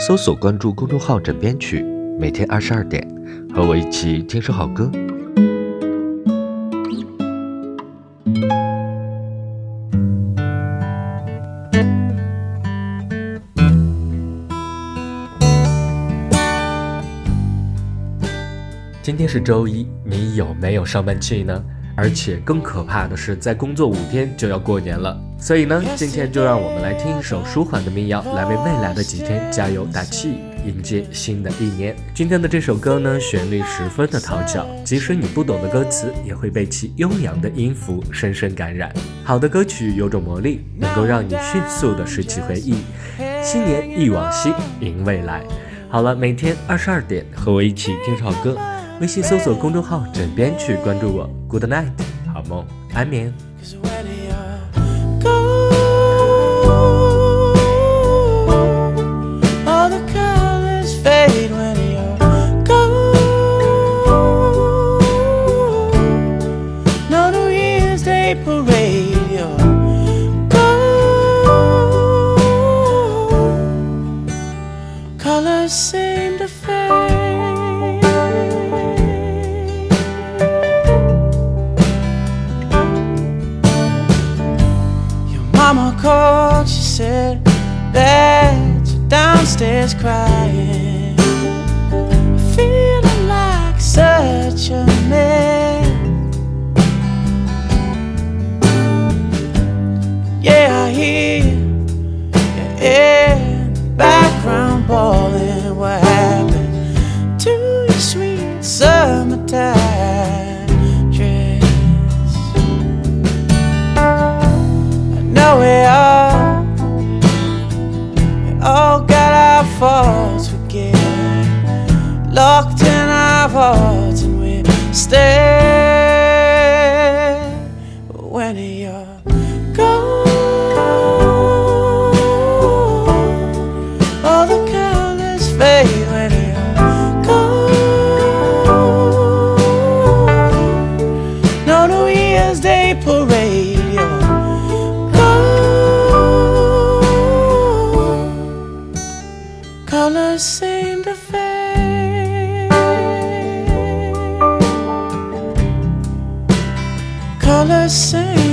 搜索关注公众号“枕边曲”，每天二十二点，和我一起听首好歌。今天是周一，你有没有上班气呢？而且更可怕的是，在工作五天就要过年了。所以呢，今天就让我们来听一首舒缓的民谣，来为未来的几天加油打气，迎接新的一年。今天的这首歌呢，旋律十分的讨巧，即使你不懂的歌词，也会被其悠扬的音符深深感染。好的歌曲有种魔力，能够让你迅速的拾起回忆。新年忆往昔，迎未来。好了，每天二十二点，和我一起听首好歌。微信搜索公众号“枕边曲”，关注我。Good night，好梦，安眠。Mama called, she said that you're downstairs crying. Feeling like such a mess. Locked in our hearts and we stay. When you're gone, all the colors fade when you're gone. No New Year's Day parade. colors seem to fade. same